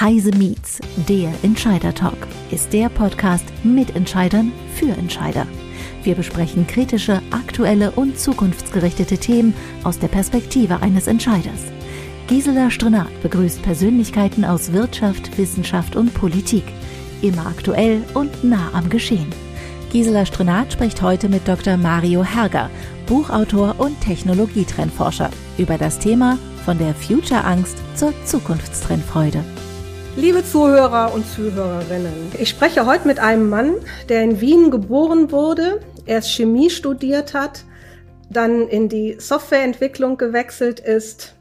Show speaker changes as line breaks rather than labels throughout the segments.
Heise Meets, der Entscheider Talk, ist der Podcast mit Entscheidern für Entscheider. Wir besprechen kritische, aktuelle und zukunftsgerichtete Themen aus der Perspektive eines Entscheiders. Gisela Strenat begrüßt Persönlichkeiten aus Wirtschaft, Wissenschaft und Politik. Immer aktuell und nah am Geschehen. Gisela Strenat spricht heute mit Dr. Mario Herger, Buchautor und Technologietrendforscher, über das Thema von der Future-Angst zur Zukunftstrendfreude.
Liebe Zuhörer und Zuhörerinnen, ich spreche heute mit einem Mann, der in Wien geboren wurde, erst Chemie studiert hat, dann in die Softwareentwicklung gewechselt ist,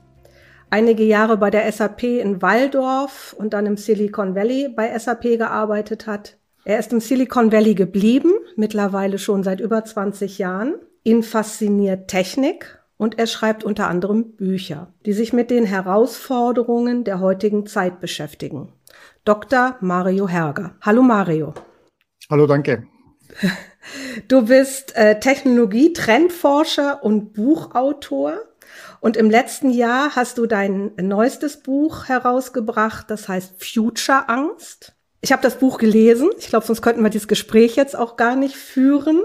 einige Jahre bei der SAP in Waldorf und dann im Silicon Valley bei SAP gearbeitet hat. Er ist im Silicon Valley geblieben, mittlerweile schon seit über 20 Jahren. Ihn fasziniert Technik und er schreibt unter anderem Bücher, die sich mit den Herausforderungen der heutigen Zeit beschäftigen. Dr. Mario Herger. Hallo Mario.
Hallo, danke.
Du bist äh, Technologie-Trendforscher und Buchautor. Und im letzten Jahr hast du dein neuestes Buch herausgebracht, das heißt Future Angst. Ich habe das Buch gelesen. Ich glaube, sonst könnten wir dieses Gespräch jetzt auch gar nicht führen.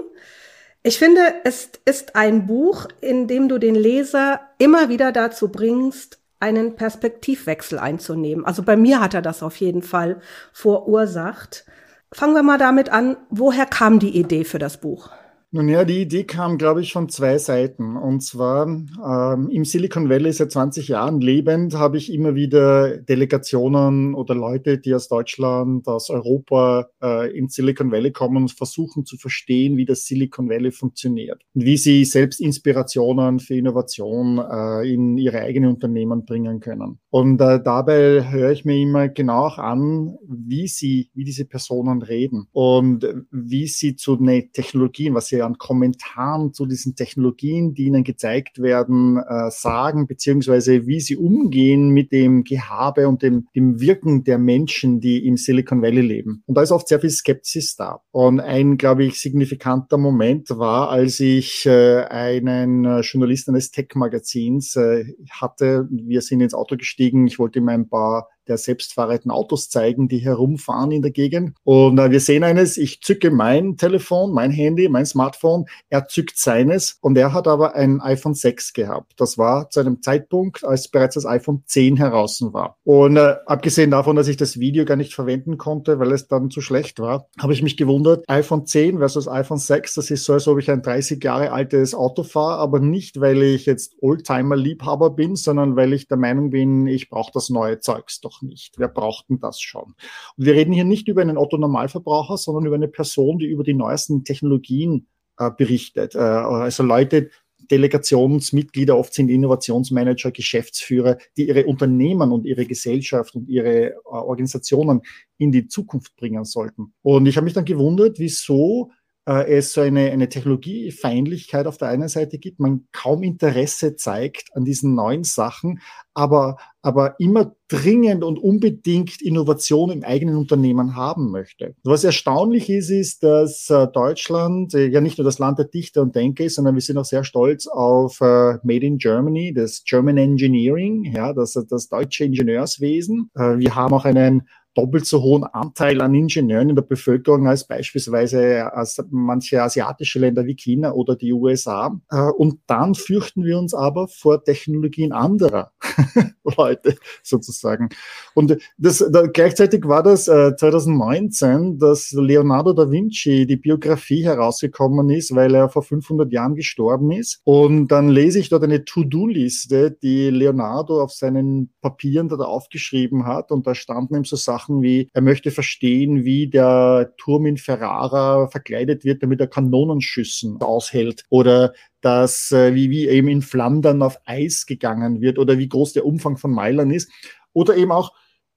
Ich finde, es ist ein Buch, in dem du den Leser immer wieder dazu bringst, einen Perspektivwechsel einzunehmen. Also bei mir hat er das auf jeden Fall verursacht. Fangen wir mal damit an, woher kam die Idee für das Buch?
Nun ja, die Idee kam, glaube ich, von zwei Seiten. Und zwar ähm, im Silicon Valley seit 20 Jahren lebend habe ich immer wieder Delegationen oder Leute, die aus Deutschland, aus Europa äh, in Silicon Valley kommen und versuchen zu verstehen, wie das Silicon Valley funktioniert wie sie selbst Inspirationen für Innovation äh, in ihre eigenen Unternehmen bringen können. Und äh, dabei höre ich mir immer genau auch an, wie sie, wie diese Personen reden und wie sie zu den Technologien, was sie an Kommentaren zu diesen Technologien, die ihnen gezeigt werden, äh, sagen, beziehungsweise wie sie umgehen mit dem Gehabe und dem, dem Wirken der Menschen, die im Silicon Valley leben. Und da ist oft sehr viel Skepsis da. Und ein, glaube ich, signifikanter Moment war, als ich äh, einen äh, Journalisten eines Tech-Magazins äh, hatte. Wir sind ins Auto gestiegen. Ich wollte ihm ein paar der selbstfahrenden Autos zeigen, die herumfahren in der Gegend. Und äh, wir sehen eines, ich zücke mein Telefon, mein Handy, mein Smartphone, er zückt seines und er hat aber ein iPhone 6 gehabt. Das war zu einem Zeitpunkt, als bereits das iPhone 10 heraus war. Und äh, abgesehen davon, dass ich das Video gar nicht verwenden konnte, weil es dann zu schlecht war, habe ich mich gewundert, iPhone 10 versus iPhone 6, das ist so, als ob ich ein 30 Jahre altes Auto fahre, aber nicht, weil ich jetzt Oldtimer-Liebhaber bin, sondern weil ich der Meinung bin, ich brauche das neue Zeugs doch nicht. Wer braucht denn das schon? Und wir reden hier nicht über einen Otto-Normalverbraucher, sondern über eine Person, die über die neuesten Technologien äh, berichtet. Äh, also Leute, Delegationsmitglieder, oft sind Innovationsmanager, Geschäftsführer, die ihre Unternehmen und ihre Gesellschaft und ihre äh, Organisationen in die Zukunft bringen sollten. Und ich habe mich dann gewundert, wieso äh, es so eine, eine Technologiefeindlichkeit auf der einen Seite gibt, man kaum Interesse zeigt an diesen neuen Sachen, aber, aber immer dringend und unbedingt Innovation im eigenen Unternehmen haben möchte. Was erstaunlich ist, ist, dass äh, Deutschland äh, ja nicht nur das Land der Dichter und Denker ist, sondern wir sind auch sehr stolz auf äh, Made in Germany, das German Engineering, ja, das, das deutsche Ingenieurswesen. Äh, wir haben auch einen doppelt so hohen Anteil an Ingenieuren in der Bevölkerung als beispielsweise als manche asiatische Länder wie China oder die USA. Äh, und dann fürchten wir uns aber vor Technologien anderer Leute sozusagen. Und das, da, gleichzeitig war das äh, 2019, dass Leonardo da Vinci die Biografie herausgekommen ist, weil er vor 500 Jahren gestorben ist. Und dann lese ich dort eine To-Do-Liste, die Leonardo auf seinen Papieren da aufgeschrieben hat. Und da standen ihm so Sachen Sachen wie, er möchte verstehen, wie der Turm in Ferrara verkleidet wird, damit er Kanonenschüssen aushält oder dass, äh, wie, wie eben in Flandern auf Eis gegangen wird oder wie groß der Umfang von Meilern ist oder eben auch,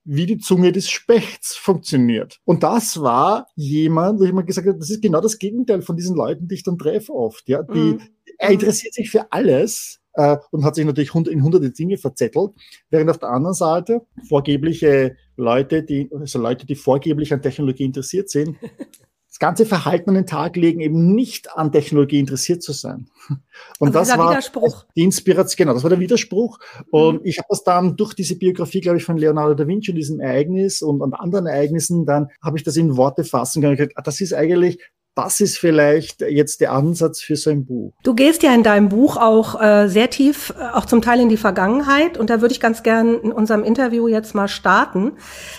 wie die Zunge des Spechts funktioniert. Und das war jemand, wo ich mal gesagt habe, das ist genau das Gegenteil von diesen Leuten, die ich dann treffe oft. Ja, die, mhm. Er interessiert sich für alles, äh, und hat sich natürlich in hunderte Dinge verzettelt, während auf der anderen Seite vorgebliche Leute, die, also Leute, die vorgeblich an Technologie interessiert sind, das ganze Verhalten an den Tag legen, eben nicht an Technologie interessiert zu sein. Und also das war Widerspruch. die Inspiration, genau, das war der Widerspruch. Und mhm. ich habe das dann durch diese Biografie, glaube ich, von Leonardo da Vinci und diesem Ereignis und, und anderen Ereignissen, dann habe ich das in Worte fassen können. Gesagt, ah, das ist eigentlich das ist vielleicht jetzt der Ansatz für sein Buch.
Du gehst ja in deinem Buch auch äh, sehr tief, äh, auch zum Teil in die Vergangenheit. Und da würde ich ganz gern in unserem Interview jetzt mal starten.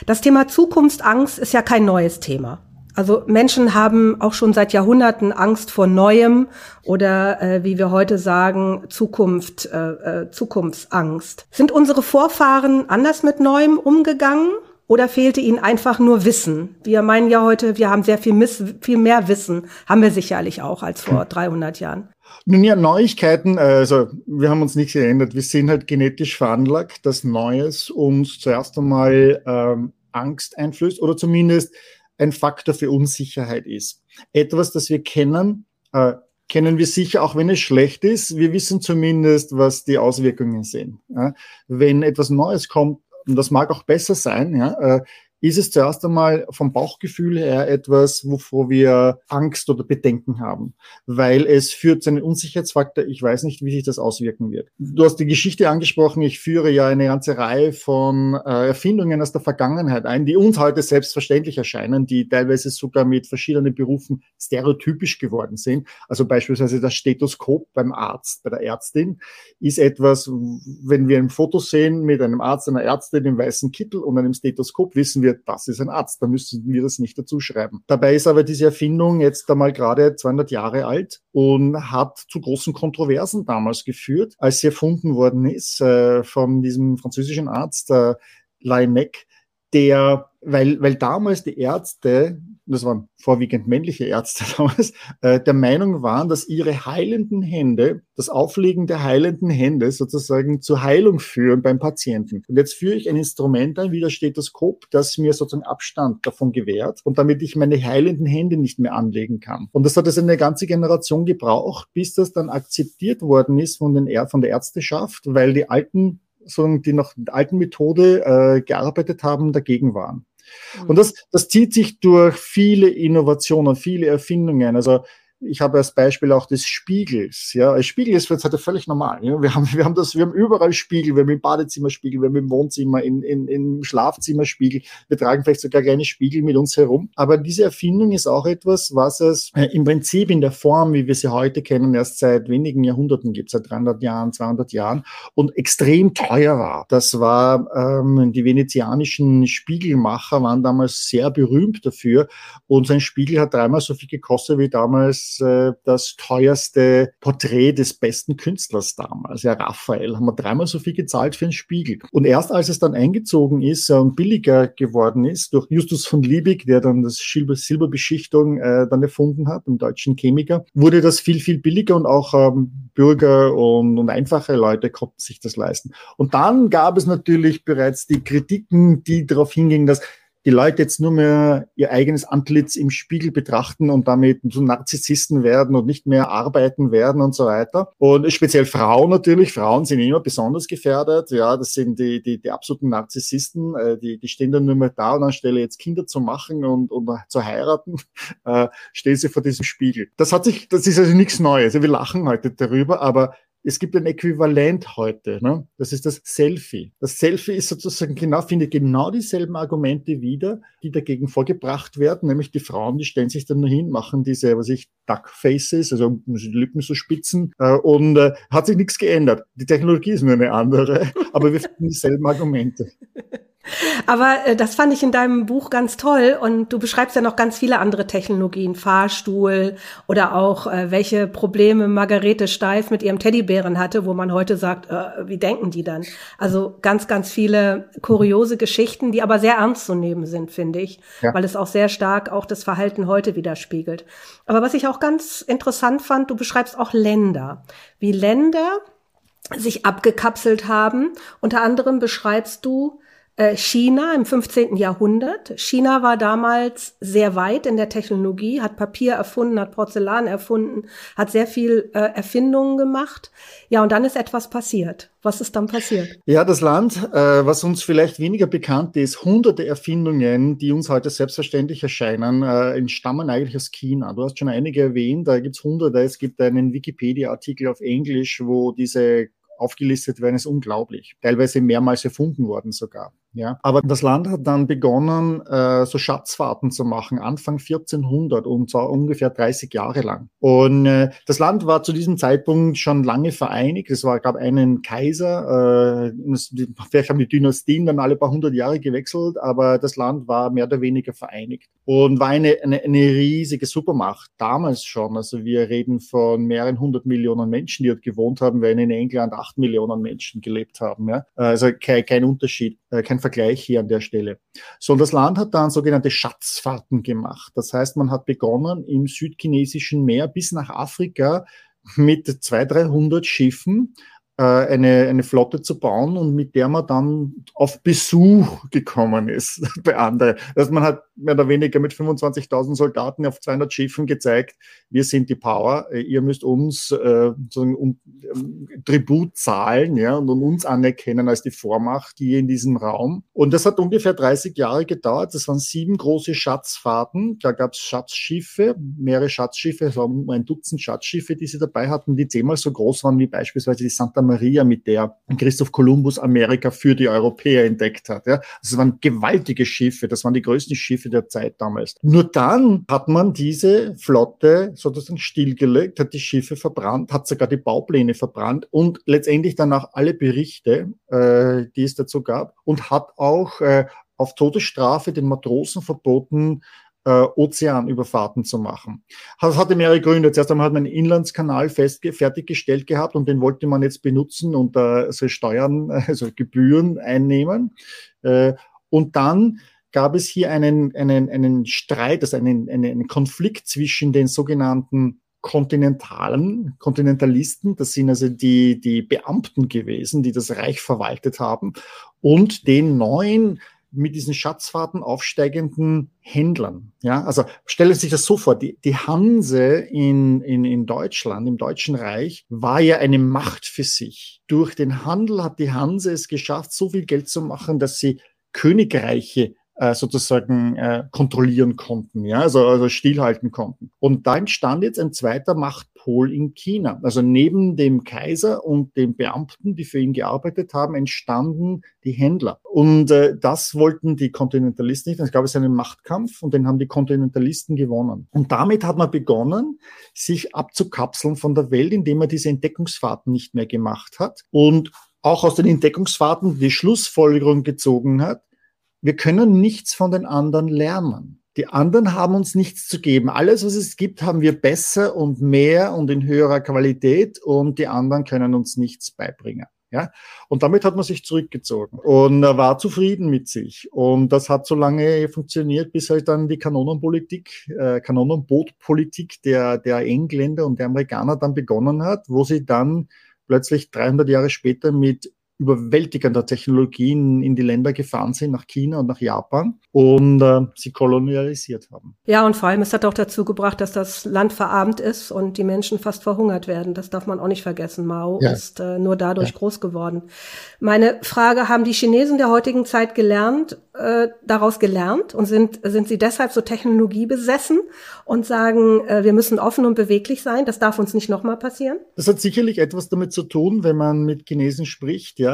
Das Thema Zukunftsangst ist ja kein neues Thema. Also Menschen haben auch schon seit Jahrhunderten Angst vor Neuem oder äh, wie wir heute sagen, Zukunft, äh, äh, Zukunftsangst. Sind unsere Vorfahren anders mit Neuem umgegangen? Oder fehlte ihnen einfach nur Wissen? Wir meinen ja heute, wir haben sehr viel, Miss, viel mehr Wissen, haben wir sicherlich auch als vor 300 Jahren.
Nun ja, Neuigkeiten, also wir haben uns nicht geändert. Wir sind halt genetisch veranlagt, dass Neues uns zuerst einmal ähm, Angst einflößt oder zumindest ein Faktor für Unsicherheit ist. Etwas, das wir kennen, äh, kennen wir sicher, auch wenn es schlecht ist. Wir wissen zumindest, was die Auswirkungen sind. Ja? Wenn etwas Neues kommt, und das mag auch besser sein, ja, äh, ist es zuerst einmal vom Bauchgefühl her etwas, wovor wir Angst oder Bedenken haben, weil es führt zu einem Unsicherheitsfaktor. Ich weiß nicht, wie sich das auswirken wird. Du hast die Geschichte angesprochen. Ich führe ja eine ganze Reihe von äh, Erfindungen aus der Vergangenheit ein, die uns heute selbstverständlich erscheinen, die teilweise sogar mit verschiedenen Berufen stereotypisch geworden sind. Also beispielsweise das Stethoskop beim Arzt, bei der Ärztin ist etwas, wenn wir ein Foto sehen mit einem Arzt, einer Ärztin im weißen Kittel und einem Stethoskop, wissen wir, wird, das ist ein Arzt, da müssen wir das nicht dazu schreiben. Dabei ist aber diese Erfindung jetzt einmal gerade 200 Jahre alt und hat zu großen Kontroversen damals geführt, als sie erfunden worden ist äh, von diesem französischen Arzt äh, Laennec, der, weil, weil damals die Ärzte das waren vorwiegend männliche Ärzte damals, äh, der Meinung waren, dass ihre heilenden Hände, das Auflegen der heilenden Hände sozusagen zur Heilung führen beim Patienten. Und jetzt führe ich ein Instrument ein, wie das Stethoskop, das mir sozusagen Abstand davon gewährt und damit ich meine heilenden Hände nicht mehr anlegen kann. Und das hat es eine ganze Generation gebraucht, bis das dann akzeptiert worden ist von, den, von der Ärzteschaft, weil die alten sondern die mit der alten Methode äh, gearbeitet haben, dagegen waren. Und das, das zieht sich durch viele Innovationen, viele Erfindungen. Also ich habe als Beispiel auch des Spiegels. Ja, ein Spiegel ist jetzt heute völlig normal. Ja? Wir haben, wir haben das, wir haben überall Spiegel. Wir haben im Badezimmer Spiegel, wir haben im Wohnzimmer, in, in, im Schlafzimmer Spiegel. Wir tragen vielleicht sogar kleine Spiegel mit uns herum. Aber diese Erfindung ist auch etwas, was es äh, im Prinzip in der Form, wie wir sie heute kennen, erst seit wenigen Jahrhunderten gibt, seit 300 Jahren, 200 Jahren und extrem teuer war. Das war, ähm, die venezianischen Spiegelmacher waren damals sehr berühmt dafür und sein Spiegel hat dreimal so viel gekostet wie damals äh, das teuerste Porträt des besten Künstlers damals, ja, Raphael, haben wir dreimal so viel gezahlt für einen Spiegel. Und erst als es dann eingezogen ist und billiger geworden ist, durch Justus von Liebig, der dann das Silber Silberbeschichtung äh, dann erfunden hat, einen deutschen Chemiker, wurde das viel, viel billiger und auch ähm, Bürger und, und einfache Leute konnten sich das leisten. Und dann gab es natürlich bereits die Kritiken, die darauf hingingen, dass die Leute jetzt nur mehr ihr eigenes Antlitz im Spiegel betrachten und damit zu Narzissisten werden und nicht mehr arbeiten werden und so weiter. Und speziell Frauen natürlich. Frauen sind immer besonders gefährdet. Ja, das sind die, die, die absoluten Narzissisten. Äh, die, die stehen dann nur mehr da und anstelle jetzt Kinder zu machen und, und zu heiraten, äh, stehen sie vor diesem Spiegel. Das hat sich, das ist also nichts Neues. Wir lachen heute darüber, aber es gibt ein Äquivalent heute. Ne? Das ist das Selfie. Das Selfie ist sozusagen genau, finde genau dieselben Argumente wieder, die dagegen vorgebracht werden, nämlich die Frauen, die stellen sich dann hin, machen diese, was ich, Duckfaces, also die Lippen so spitzen äh, und äh, hat sich nichts geändert. Die Technologie ist nur eine andere, aber wir finden dieselben Argumente.
Aber äh, das fand ich in deinem Buch ganz toll und du beschreibst ja noch ganz viele andere Technologien, Fahrstuhl oder auch äh, welche Probleme Margarete Steif mit ihrem Teddybären hatte, wo man heute sagt, äh, wie denken die dann? Also ganz, ganz viele kuriose Geschichten, die aber sehr ernst zu nehmen sind, finde ich, ja. weil es auch sehr stark auch das Verhalten heute widerspiegelt. Aber was ich auch ganz interessant fand, du beschreibst auch Länder, wie Länder sich abgekapselt haben. Unter anderem beschreibst du, China im 15. Jahrhundert. China war damals sehr weit in der Technologie, hat Papier erfunden, hat Porzellan erfunden, hat sehr viel äh, Erfindungen gemacht. Ja, und dann ist etwas passiert. Was ist dann passiert?
Ja, das Land, äh, was uns vielleicht weniger bekannt ist, hunderte Erfindungen, die uns heute selbstverständlich erscheinen, äh, entstammen eigentlich aus China. Du hast schon einige erwähnt, da gibt's hunderte. Es gibt einen Wikipedia-Artikel auf Englisch, wo diese aufgelistet werden, ist unglaublich. Teilweise mehrmals erfunden worden sogar. Ja. Aber das Land hat dann begonnen, äh, so Schatzfahrten zu machen, Anfang 1400 und zwar ungefähr 30 Jahre lang. Und äh, das Land war zu diesem Zeitpunkt schon lange vereinigt. Es war, gab einen Kaiser, äh, vielleicht haben die Dynastien dann alle paar hundert Jahre gewechselt, aber das Land war mehr oder weniger vereinigt und war eine, eine, eine riesige Supermacht, damals schon. Also wir reden von mehreren hundert Millionen Menschen, die dort gewohnt haben, wenn in England acht Millionen Menschen gelebt haben. Ja? Also kein, kein Unterschied, kein Vergleich hier an der Stelle. So, und das Land hat dann sogenannte Schatzfahrten gemacht. Das heißt, man hat begonnen im südchinesischen Meer bis nach Afrika mit 200, 300 Schiffen äh, eine, eine Flotte zu bauen und mit der man dann auf Besuch gekommen ist bei anderen. Also man hat mehr oder weniger mit 25.000 Soldaten auf 200 Schiffen gezeigt, wir sind die Power, äh, ihr müsst uns äh, um, um, Tribut zahlen ja, und uns anerkennen als die Vormacht hier in diesem Raum. Und das hat ungefähr 30 Jahre gedauert. Das waren sieben große Schatzfahrten. Da gab es Schatzschiffe, mehrere Schatzschiffe, es waren ein Dutzend Schatzschiffe, die sie dabei hatten, die zehnmal so groß waren wie beispielsweise die Santa Maria, mit der Christoph Kolumbus Amerika für die Europäer entdeckt hat. Ja. Das waren gewaltige Schiffe, das waren die größten Schiffe der Zeit damals. Nur dann hat man diese Flotte sozusagen stillgelegt, hat die Schiffe verbrannt, hat sogar die Baupläne verbrannt und letztendlich dann auch alle Berichte, äh, die es dazu gab und hat auch äh, auf Todesstrafe den Matrosen verboten, äh, Ozeanüberfahrten zu machen. Das hatte mehrere Gründe. Zuerst einmal hat man einen Inlandskanal fest, fertiggestellt gehabt und den wollte man jetzt benutzen und äh, also Steuern, also Gebühren einnehmen. Äh, und dann gab es hier einen, einen, einen Streit, also einen, einen Konflikt zwischen den sogenannten Kontinentalen, Kontinentalisten, das sind also die, die Beamten gewesen, die das Reich verwaltet haben, und den neuen mit diesen Schatzfahrten aufsteigenden Händlern. Ja, also stellen Sie sich das so vor, die, die Hanse in, in, in Deutschland, im Deutschen Reich, war ja eine Macht für sich. Durch den Handel hat die Hanse es geschafft, so viel Geld zu machen, dass sie Königreiche äh, sozusagen äh, kontrollieren konnten, ja, also, also stillhalten konnten. Und da entstand jetzt ein zweiter Machtpol in China. Also neben dem Kaiser und den Beamten, die für ihn gearbeitet haben, entstanden die Händler. Und äh, das wollten die Kontinentalisten nicht. Es gab es einen Machtkampf und den haben die Kontinentalisten gewonnen. Und damit hat man begonnen, sich abzukapseln von der Welt, indem man diese Entdeckungsfahrten nicht mehr gemacht hat und auch aus den Entdeckungsfahrten die Schlussfolgerung gezogen hat, wir können nichts von den anderen lernen. Die anderen haben uns nichts zu geben. Alles, was es gibt, haben wir besser und mehr und in höherer Qualität und die anderen können uns nichts beibringen. Ja, und damit hat man sich zurückgezogen und war zufrieden mit sich. Und das hat so lange funktioniert, bis halt dann die Kanonenpolitik, äh, Kanonenbootpolitik der, der Engländer und der Amerikaner dann begonnen hat, wo sie dann plötzlich 300 Jahre später mit überwältigender Technologien in die Länder gefahren sind, nach China und nach Japan und äh, sie kolonialisiert haben.
Ja, und vor allem, es hat auch dazu gebracht, dass das Land verarmt ist und die Menschen fast verhungert werden. Das darf man auch nicht vergessen. Mao ja. ist äh, nur dadurch ja. groß geworden. Meine Frage, haben die Chinesen der heutigen Zeit gelernt, äh, daraus gelernt und sind, sind sie deshalb so technologiebesessen und sagen, äh, wir müssen offen und beweglich sein, das darf uns nicht nochmal passieren?
Das hat sicherlich etwas damit zu tun, wenn man mit Chinesen spricht, ja.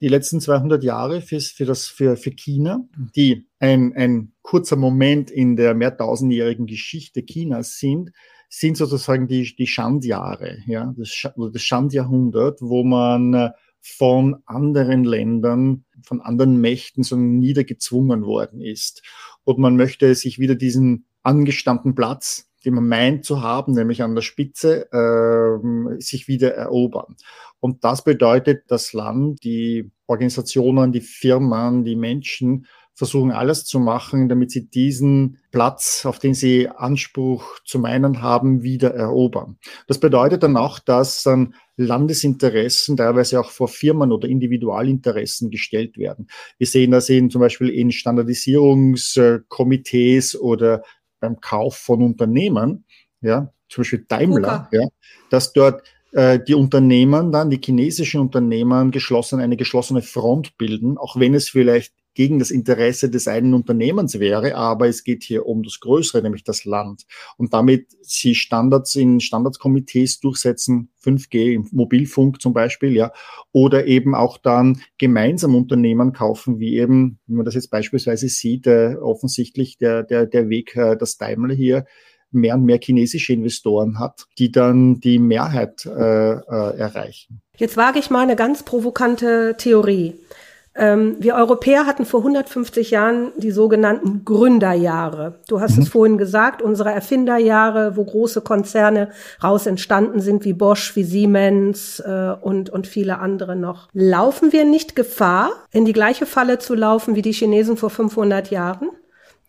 Die letzten 200 Jahre für, für, das, für, für China, die ein, ein kurzer Moment in der mehrtausendjährigen Geschichte Chinas sind, sind sozusagen die, die Schandjahre, ja, das, das Schandjahrhundert, wo man äh, von anderen Ländern, von anderen Mächten so niedergezwungen worden ist. Und man möchte sich wieder diesen angestammten Platz, den man meint zu haben, nämlich an der Spitze, äh, sich wieder erobern. Und das bedeutet, das Land, die Organisationen, die Firmen, die Menschen versuchen alles zu machen, damit sie diesen Platz, auf den sie Anspruch zu meinen haben, wieder erobern. Das bedeutet dann auch, dass dann Landesinteressen teilweise auch vor Firmen oder Individualinteressen gestellt werden. Wir sehen das in, zum Beispiel in Standardisierungskomitees oder beim Kauf von Unternehmen, ja, zum Beispiel Daimler, ja, dass dort äh, die Unternehmen dann, die chinesischen Unternehmen geschlossen, eine geschlossene Front bilden, auch wenn es vielleicht gegen das Interesse des einen Unternehmens wäre, aber es geht hier um das Größere, nämlich das Land. Und damit sie Standards in Standardskomitees durchsetzen, 5G im Mobilfunk zum Beispiel, ja, oder eben auch dann gemeinsam Unternehmen kaufen, wie eben, wie man das jetzt beispielsweise sieht, äh, offensichtlich der, der, der Weg, äh, das Daimler hier mehr und mehr chinesische Investoren hat, die dann die Mehrheit äh, äh, erreichen.
Jetzt wage ich mal eine ganz provokante Theorie. Ähm, wir Europäer hatten vor 150 Jahren die sogenannten Gründerjahre. Du hast mhm. es vorhin gesagt, unsere Erfinderjahre, wo große Konzerne raus entstanden sind, wie Bosch, wie Siemens äh, und, und viele andere noch. Laufen wir nicht Gefahr, in die gleiche Falle zu laufen wie die Chinesen vor 500 Jahren?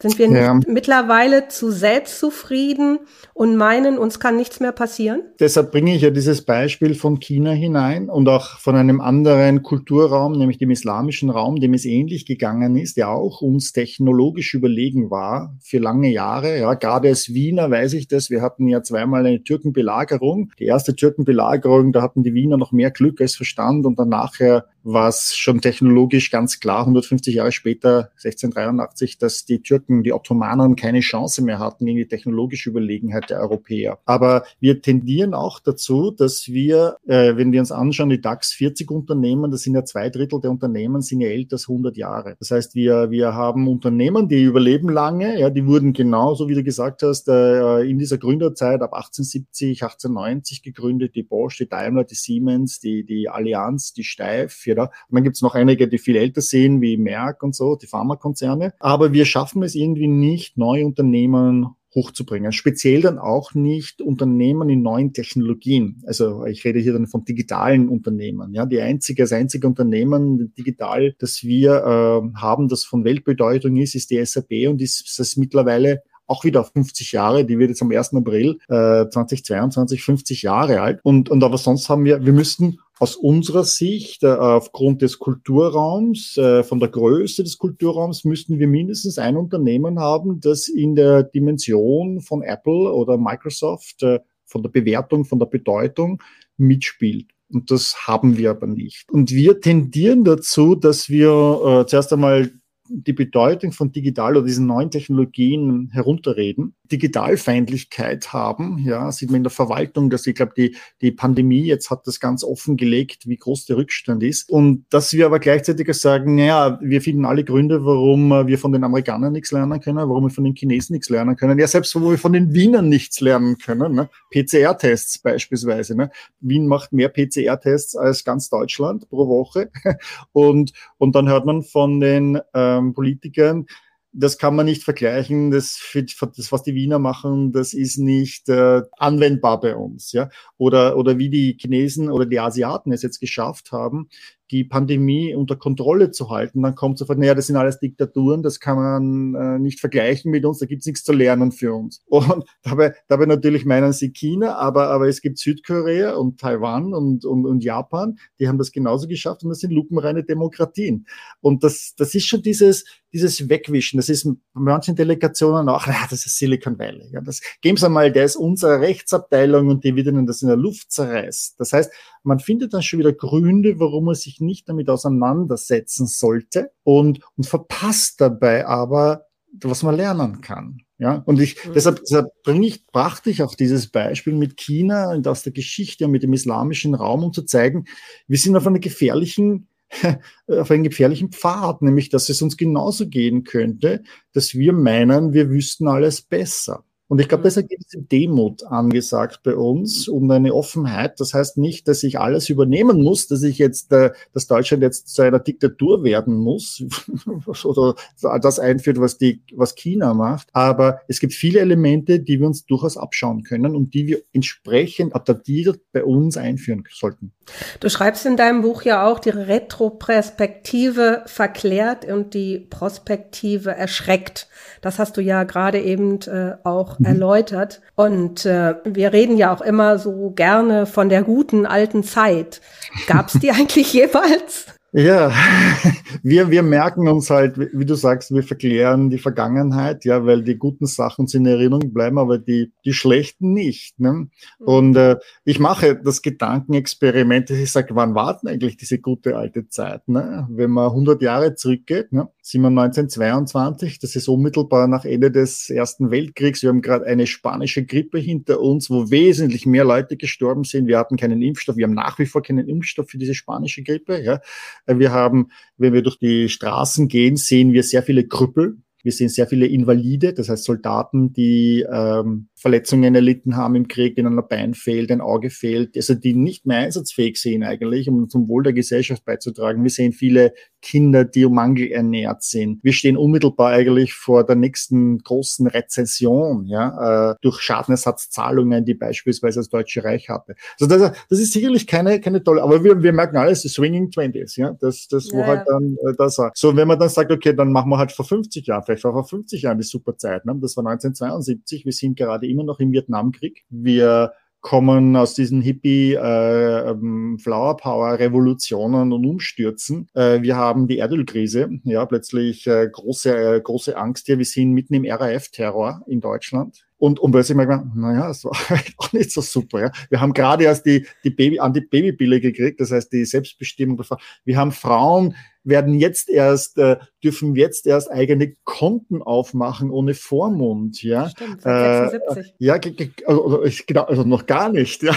Sind wir ja. mittlerweile zu selbstzufrieden und meinen, uns kann nichts mehr passieren?
Deshalb bringe ich ja dieses Beispiel von China hinein und auch von einem anderen Kulturraum, nämlich dem islamischen Raum, dem es ähnlich gegangen ist, der auch uns technologisch überlegen war für lange Jahre. Ja, gerade als Wiener weiß ich das. Wir hatten ja zweimal eine Türkenbelagerung. Die erste Türkenbelagerung, da hatten die Wiener noch mehr Glück als Verstand und dann nachher war es schon technologisch ganz klar, 150 Jahre später, 1683, dass die Türken, die Ottomanen keine Chance mehr hatten gegen die technologische Überlegenheit der Europäer. Aber wir tendieren auch dazu, dass wir, äh, wenn wir uns anschauen, die DAX 40 Unternehmen, das sind ja zwei Drittel der Unternehmen, sind ja älter als 100 Jahre. Das heißt, wir, wir haben Unternehmen, die überleben lange, ja, die wurden genauso, wie du gesagt hast, äh, in dieser Gründerzeit ab 1870, 1890 gegründet, die Bosch, die Daimler, die Siemens, die, die Allianz, die Steif, ja. Und dann gibt es noch einige, die viel älter sind, wie Merck und so, die Pharmakonzerne. Aber wir schaffen es irgendwie nicht, neue Unternehmen hochzubringen. Speziell dann auch nicht Unternehmen in neuen Technologien. Also ich rede hier dann von digitalen Unternehmen. Ja, die einzige, das einzige Unternehmen digital, das wir äh, haben, das von Weltbedeutung ist, ist die SAP und ist das mittlerweile auch wieder 50 Jahre, die wird jetzt am 1. April äh, 2022 50 Jahre alt. Und, und aber sonst haben wir, wir müssten aus unserer Sicht, äh, aufgrund des Kulturraums, äh, von der Größe des Kulturraums, müssten wir mindestens ein Unternehmen haben, das in der Dimension von Apple oder Microsoft, äh, von der Bewertung, von der Bedeutung mitspielt. Und das haben wir aber nicht. Und wir tendieren dazu, dass wir äh, zuerst einmal die Bedeutung von digital oder diesen neuen Technologien herunterreden, Digitalfeindlichkeit haben. Ja, sieht man in der Verwaltung, dass ich glaube, die, die Pandemie jetzt hat das ganz offengelegt, wie groß der Rückstand ist. Und dass wir aber gleichzeitig sagen, naja, wir finden alle Gründe, warum wir von den Amerikanern nichts lernen können, warum wir von den Chinesen nichts lernen können. Ja, selbst wo wir von den Wienern nichts lernen können. Ne? PCR-Tests beispielsweise. Ne? Wien macht mehr PCR-Tests als ganz Deutschland pro Woche. Und, und dann hört man von den äh, ähm, Politikern. Das kann man nicht vergleichen. Das, das, was die Wiener machen, das ist nicht äh, anwendbar bei uns. Ja? Oder, oder wie die Chinesen oder die Asiaten es jetzt geschafft haben, die Pandemie unter Kontrolle zu halten, dann kommt sofort, naja, das sind alles Diktaturen, das kann man äh, nicht vergleichen mit uns, da gibt's nichts zu lernen für uns. Und dabei, dabei natürlich meinen sie China, aber, aber es gibt Südkorea und Taiwan und, und, und Japan, die haben das genauso geschafft und das sind lupenreine Demokratien. Und das, das ist schon dieses, dieses Wegwischen, das ist manchen Delegationen auch, ja, das ist Silicon Valley. Ja, das geben Sie mal, der ist unsere Rechtsabteilung und die wird Ihnen das in der Luft zerreißt. Das heißt, man findet dann schon wieder Gründe, warum man sich nicht damit auseinandersetzen sollte und, und verpasst dabei aber, was man lernen kann. Ja, und ich, mhm. deshalb, deshalb bringe ich, brachte ich auch dieses Beispiel mit China und aus der Geschichte und mit dem islamischen Raum, um zu zeigen, wir sind auf einer gefährlichen, auf einem gefährlichen Pfad, nämlich, dass es uns genauso gehen könnte, dass wir meinen, wir wüssten alles besser. Und ich glaube, da ist eine gewisse Demut angesagt bei uns und eine Offenheit. Das heißt nicht, dass ich alles übernehmen muss, dass ich jetzt, äh, dass Deutschland jetzt zu einer Diktatur werden muss oder das einführt, was die, was China macht. Aber es gibt viele Elemente, die wir uns durchaus abschauen können und die wir entsprechend adaptiert bei uns einführen sollten.
Du schreibst in deinem Buch ja auch, die Retroperspektive verklärt und die Prospektive erschreckt. Das hast du ja gerade eben äh, auch mhm. erläutert. Und äh, wir reden ja auch immer so gerne von der guten alten Zeit. Gab es die eigentlich jeweils?
Ja, wir, wir merken uns halt, wie du sagst, wir verklären die Vergangenheit, ja, weil die guten Sachen sind in Erinnerung bleiben, aber die, die schlechten nicht. Ne? Mhm. Und äh, ich mache das Gedankenexperiment, dass ich sage, wann warten eigentlich diese gute alte Zeit? Ne? Wenn man 100 Jahre zurückgeht, ne? Sind wir 1922, das ist unmittelbar nach Ende des Ersten Weltkriegs. Wir haben gerade eine spanische Grippe hinter uns, wo wesentlich mehr Leute gestorben sind. Wir hatten keinen Impfstoff, wir haben nach wie vor keinen Impfstoff für diese spanische Grippe. Ja? Wir haben, wenn wir durch die Straßen gehen, sehen wir sehr viele Krüppel. Wir sehen sehr viele Invalide, das heißt Soldaten, die ähm, Verletzungen erlitten haben im Krieg, denen ein Bein fehlt, ein Auge fehlt, also die nicht mehr einsatzfähig sind eigentlich, um zum Wohl der Gesellschaft beizutragen. Wir sehen viele Kinder, die um Mangel ernährt sind. Wir stehen unmittelbar eigentlich vor der nächsten großen Rezession, ja, äh, durch Schadenersatzzahlungen, die beispielsweise das Deutsche Reich hatte. Also das, das ist sicherlich keine, keine tolle, aber wir, wir merken alles, die Swinging Twenties, ja, das, das, wo ja, halt dann äh, das war. So, wenn man dann sagt, okay, dann machen wir halt vor 50 Jahren, vielleicht war vor 50 Jahren die super Zeit, ne? das war 1972, wir sind gerade immer noch im Vietnamkrieg. Wir kommen aus diesen Hippie äh, ähm, Flower Power Revolutionen und Umstürzen. Äh, wir haben die Erdölkrise, ja, plötzlich äh, große äh, große Angst hier. Wir sind mitten im RAF Terror in Deutschland. Und, und plötzlich merkt man, naja, das war auch nicht so super. Ja. Wir haben gerade erst die, die Baby, Anti-Baby-Pille gekriegt, das heißt die Selbstbestimmung. Wir haben Frauen, werden jetzt erst, äh, dürfen jetzt erst eigene Konten aufmachen ohne Vormund, ja. Stimmt, äh, 76. ja, also, genau, also noch gar nicht, ja.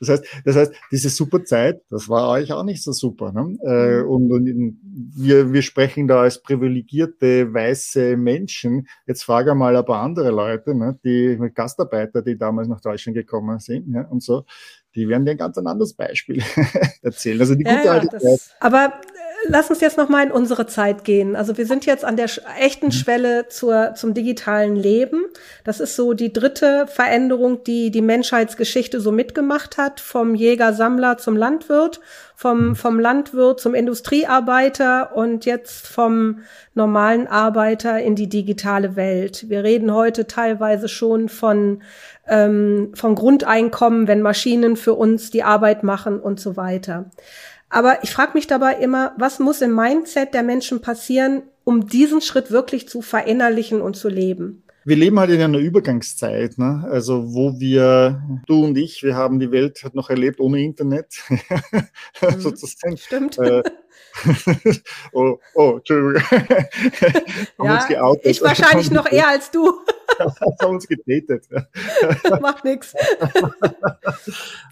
Das heißt, das heißt, diese super Zeit, das war euch auch nicht so super, ne? Äh, mhm. und, und wir, wir sprechen da als privilegierte weiße Menschen. Jetzt frage mal ein paar andere Leute, ne? Die Gastarbeiter, die damals nach Deutschland gekommen sind, ja, und so die werden dir ein ganz anderes Beispiel erzählen. Also die gute ja, alte
Zeit. Aber lass uns jetzt noch mal in unsere Zeit gehen. Also wir sind jetzt an der echten mhm. Schwelle zur, zum digitalen Leben. Das ist so die dritte Veränderung, die die Menschheitsgeschichte so mitgemacht hat, vom Jäger-Sammler zum Landwirt, vom, mhm. vom Landwirt zum Industriearbeiter und jetzt vom normalen Arbeiter in die digitale Welt. Wir reden heute teilweise schon von, ähm, von Grundeinkommen, wenn Maschinen für uns die Arbeit machen und so weiter. Aber ich frage mich dabei immer, was muss im Mindset der Menschen passieren, um diesen Schritt wirklich zu verinnerlichen und zu leben?
wir leben halt in einer Übergangszeit, ne? also wo wir, du und ich, wir haben die Welt halt noch erlebt ohne Internet,
mhm, sozusagen. Stimmt. Äh,
oh, oh, Entschuldigung.
ja, ich wahrscheinlich noch eher als du.
haben uns getätet.
Macht nichts.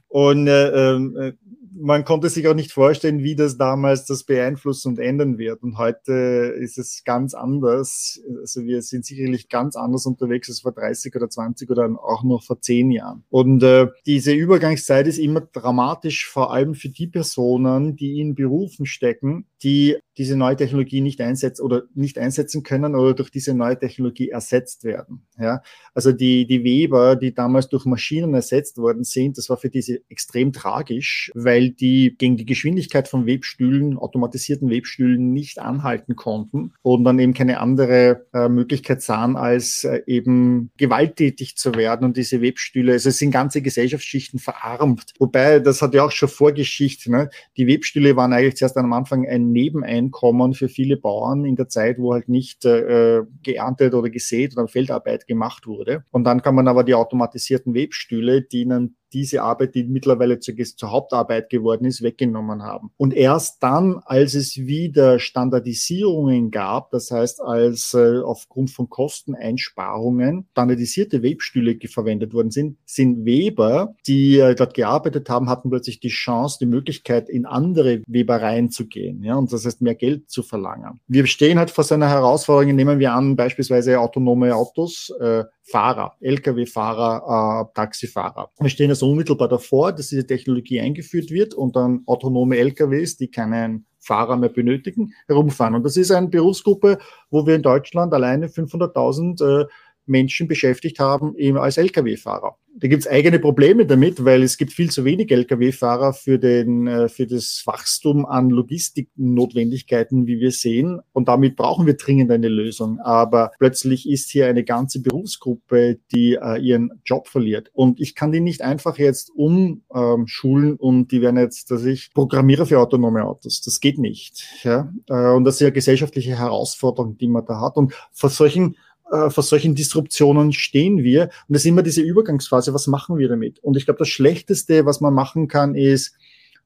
Und äh, äh, man konnte sich auch nicht vorstellen, wie das damals das beeinflussen und ändern wird. Und heute ist es ganz anders. Also wir sind sicherlich ganz anders unterwegs als vor 30 oder 20 oder auch noch vor 10 Jahren. Und äh, diese Übergangszeit ist immer dramatisch, vor allem für die Personen, die in Berufen stecken, die diese neue Technologie nicht einsetzen oder nicht einsetzen können oder durch diese neue Technologie ersetzt werden. Ja, also die, die Weber, die damals durch Maschinen ersetzt worden sind, das war für diese extrem tragisch, weil die gegen die Geschwindigkeit von Webstühlen, automatisierten Webstühlen nicht anhalten konnten und dann eben keine andere äh, Möglichkeit sahen, als äh, eben gewalttätig zu werden und diese Webstühle, also es sind ganze Gesellschaftsschichten verarmt. Wobei, das hat ja auch schon Vorgeschichte, ne? die Webstühle waren eigentlich zuerst am Anfang ein Nebeneinkommen für viele Bauern in der Zeit, wo halt nicht äh, geerntet oder gesät oder Feldarbeit gemacht wurde. Und dann kann man aber die automatisierten Webstühle, die ihnen diese Arbeit, die mittlerweile zur, zur, Hauptarbeit geworden ist, weggenommen haben. Und erst dann, als es wieder Standardisierungen gab, das heißt, als äh, aufgrund von Kosteneinsparungen standardisierte Webstühle verwendet worden sind, sind Weber, die äh, dort gearbeitet haben, hatten plötzlich die Chance, die Möglichkeit, in andere Webereien zu gehen, ja, und das heißt, mehr Geld zu verlangen. Wir stehen halt vor so einer Herausforderung, nehmen wir an, beispielsweise autonome Autos, äh, Fahrer, Lkw-Fahrer, äh, Taxifahrer. Wir stehen also unmittelbar davor, dass diese Technologie eingeführt wird und dann autonome Lkws, die keinen Fahrer mehr benötigen, herumfahren. Und das ist eine Berufsgruppe, wo wir in Deutschland alleine 500.000 äh, Menschen beschäftigt haben, eben als Lkw-Fahrer. Da gibt es eigene Probleme damit, weil es gibt viel zu wenig Lkw-Fahrer für, den, äh, für das Wachstum an Logistiknotwendigkeiten, wie wir sehen. Und damit brauchen wir dringend eine Lösung. Aber plötzlich ist hier eine ganze Berufsgruppe, die äh, ihren Job verliert. Und ich kann die nicht einfach jetzt umschulen ähm, und die werden jetzt, dass ich programmiere für autonome Autos. Das geht nicht. Ja? Äh, und das ist ja gesellschaftliche Herausforderung, die man da hat. Und vor solchen äh, vor solchen Disruptionen stehen wir. Und das ist immer diese Übergangsphase, was machen wir damit? Und ich glaube, das Schlechteste, was man machen kann, ist,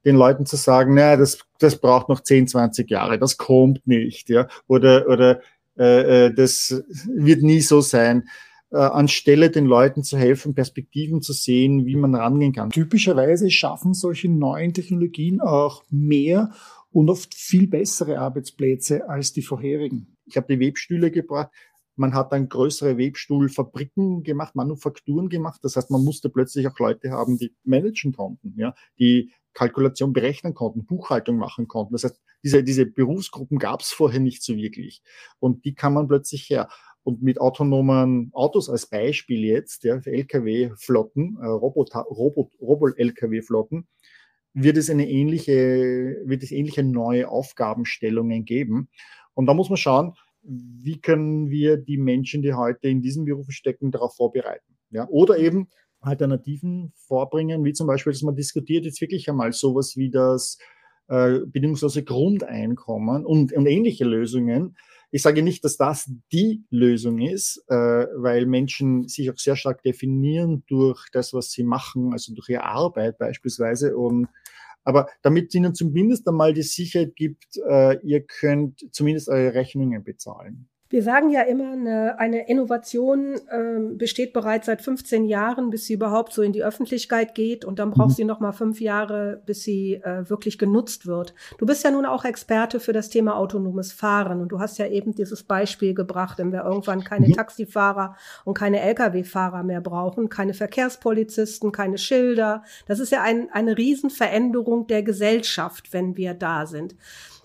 den Leuten zu sagen, naja, das, das braucht noch 10, 20 Jahre, das kommt nicht, ja, oder, oder äh, äh, das wird nie so sein. Äh, anstelle den Leuten zu helfen, Perspektiven zu sehen, wie man rangehen kann. Typischerweise schaffen solche neuen Technologien auch mehr und oft viel bessere Arbeitsplätze als die vorherigen. Ich habe die Webstühle gebracht. Man hat dann größere Webstuhlfabriken gemacht, Manufakturen gemacht. Das heißt, man musste plötzlich auch Leute haben, die managen konnten, ja, die Kalkulation berechnen konnten, Buchhaltung machen konnten. Das heißt, diese, diese Berufsgruppen gab es vorher nicht so wirklich. Und die kann man plötzlich her. Und mit autonomen Autos als Beispiel jetzt, ja, für Lkw-Flotten, äh, Robot-Lkw-Flotten, wird es eine ähnliche, wird es ähnliche neue Aufgabenstellungen geben. Und da muss man schauen, wie können wir die Menschen, die heute in diesem Beruf stecken, darauf vorbereiten. Ja? Oder eben Alternativen vorbringen, wie zum Beispiel, dass man diskutiert jetzt wirklich einmal sowas wie das äh, bedingungslose Grundeinkommen und, und ähnliche Lösungen. Ich sage nicht, dass das die Lösung ist, äh, weil Menschen sich auch sehr stark definieren durch das, was sie machen, also durch ihre Arbeit beispielsweise. Und aber damit es ihnen zumindest einmal die Sicherheit gibt, äh, ihr könnt zumindest eure Rechnungen bezahlen.
Wir sagen ja immer, eine, eine Innovation äh, besteht bereits seit 15 Jahren, bis sie überhaupt so in die Öffentlichkeit geht. Und dann braucht mhm. sie noch mal fünf Jahre, bis sie äh, wirklich genutzt wird. Du bist ja nun auch Experte für das Thema autonomes Fahren. Und du hast ja eben dieses Beispiel gebracht, wenn wir irgendwann keine mhm. Taxifahrer und keine Lkw-Fahrer mehr brauchen, keine Verkehrspolizisten, keine Schilder. Das ist ja ein, eine Riesenveränderung der Gesellschaft, wenn wir da sind.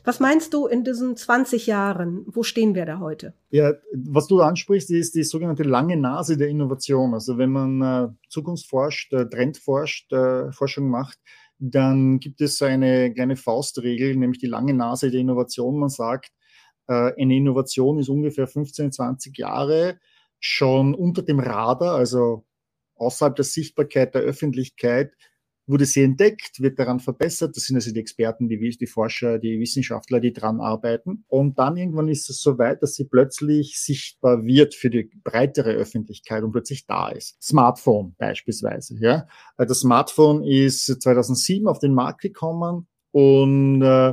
Was meinst du in diesen 20 Jahren? Wo stehen wir da heute?
Ja, was du ansprichst, ist die sogenannte lange Nase der Innovation. Also wenn man äh, Zukunftsforscht, äh, Trendforscht, äh, Forschung macht, dann gibt es eine kleine Faustregel, nämlich die lange Nase der Innovation. Man sagt, äh, eine Innovation ist ungefähr 15, 20 Jahre schon unter dem Radar, also außerhalb der Sichtbarkeit der Öffentlichkeit, wurde sie entdeckt, wird daran verbessert. Das sind also die Experten, die, die Forscher, die Wissenschaftler, die dran arbeiten. Und dann irgendwann ist es so weit, dass sie plötzlich sichtbar wird für die breitere Öffentlichkeit und plötzlich da ist. Smartphone beispielsweise. Ja, das Smartphone ist 2007 auf den Markt gekommen und äh,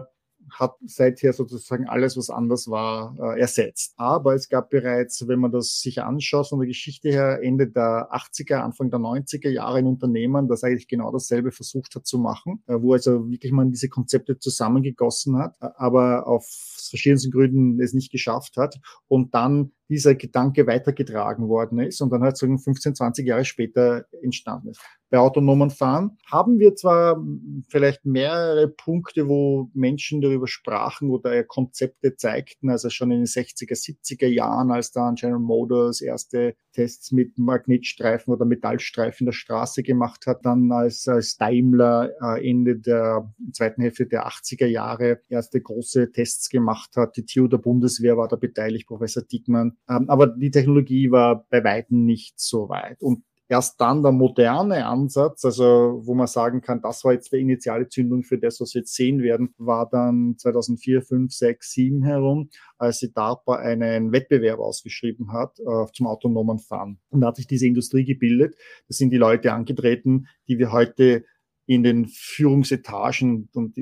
hat seither sozusagen alles, was anders war, äh, ersetzt. Aber es gab bereits, wenn man das sich anschaut, von der Geschichte her, Ende der 80er, Anfang der 90er Jahre ein Unternehmen, das eigentlich genau dasselbe versucht hat zu machen, äh, wo also wirklich man diese Konzepte zusammengegossen hat, äh, aber auf verschiedensten Gründen es nicht geschafft hat und dann dieser Gedanke weitergetragen worden ist und dann halt so 15, 20 Jahre später entstanden ist. Bei autonomen Fahren haben wir zwar vielleicht mehrere Punkte, wo Menschen darüber sprachen oder Konzepte zeigten, also schon in den 60er, 70er Jahren, als dann General Motors erste Tests mit Magnetstreifen oder Metallstreifen der Straße gemacht hat, dann als, als Daimler äh, Ende der zweiten Hälfte der 80er Jahre erste große Tests gemacht hat. Die TU der Bundeswehr war da beteiligt, Professor Dickmann. Ähm, aber die Technologie war bei weitem nicht so weit. Und erst dann der moderne Ansatz, also wo man sagen kann, das war jetzt die initiale Zündung für das, was wir jetzt sehen werden, war dann 2004, 5, 6, 7 herum, als die DARPA einen Wettbewerb ausgeschrieben hat äh, zum autonomen Fahren. Und da hat sich diese Industrie gebildet. Das sind die Leute angetreten, die wir heute in den Führungsetagen und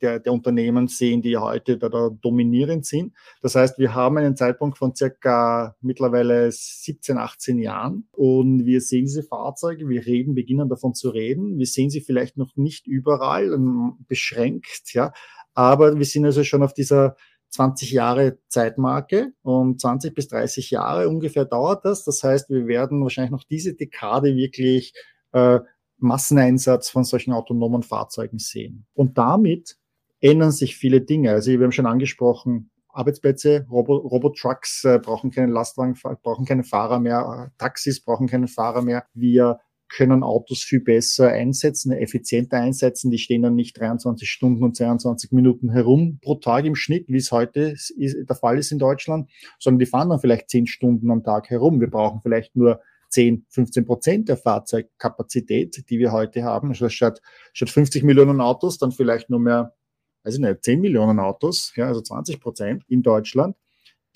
der, der Unternehmen sehen, die heute da, da dominierend sind. Das heißt, wir haben einen Zeitpunkt von circa mittlerweile 17, 18 Jahren und wir sehen diese Fahrzeuge, wir reden, beginnen davon zu reden. Wir sehen sie vielleicht noch nicht überall, ähm, beschränkt, ja, aber wir sind also schon auf dieser 20 Jahre Zeitmarke und 20 bis 30 Jahre ungefähr dauert das. Das heißt, wir werden wahrscheinlich noch diese Dekade wirklich äh, Masseneinsatz von solchen autonomen Fahrzeugen sehen. Und damit ändern sich viele Dinge. Also wir haben schon angesprochen, Arbeitsplätze, Robo Robotrucks äh, brauchen keinen Lastwagen, brauchen keine Fahrer mehr, äh, Taxis brauchen keinen Fahrer mehr. Wir können Autos viel besser einsetzen, effizienter einsetzen. Die stehen dann nicht 23 Stunden und 22 Minuten herum pro Tag im Schnitt, wie es heute der Fall ist in Deutschland, sondern die fahren dann vielleicht 10 Stunden am Tag herum. Wir brauchen vielleicht nur 10, 15 Prozent der Fahrzeugkapazität, die wir heute haben. Also statt, statt 50 Millionen Autos dann vielleicht nur mehr, weiß ich nicht, 10 Millionen Autos, ja, also 20 Prozent in Deutschland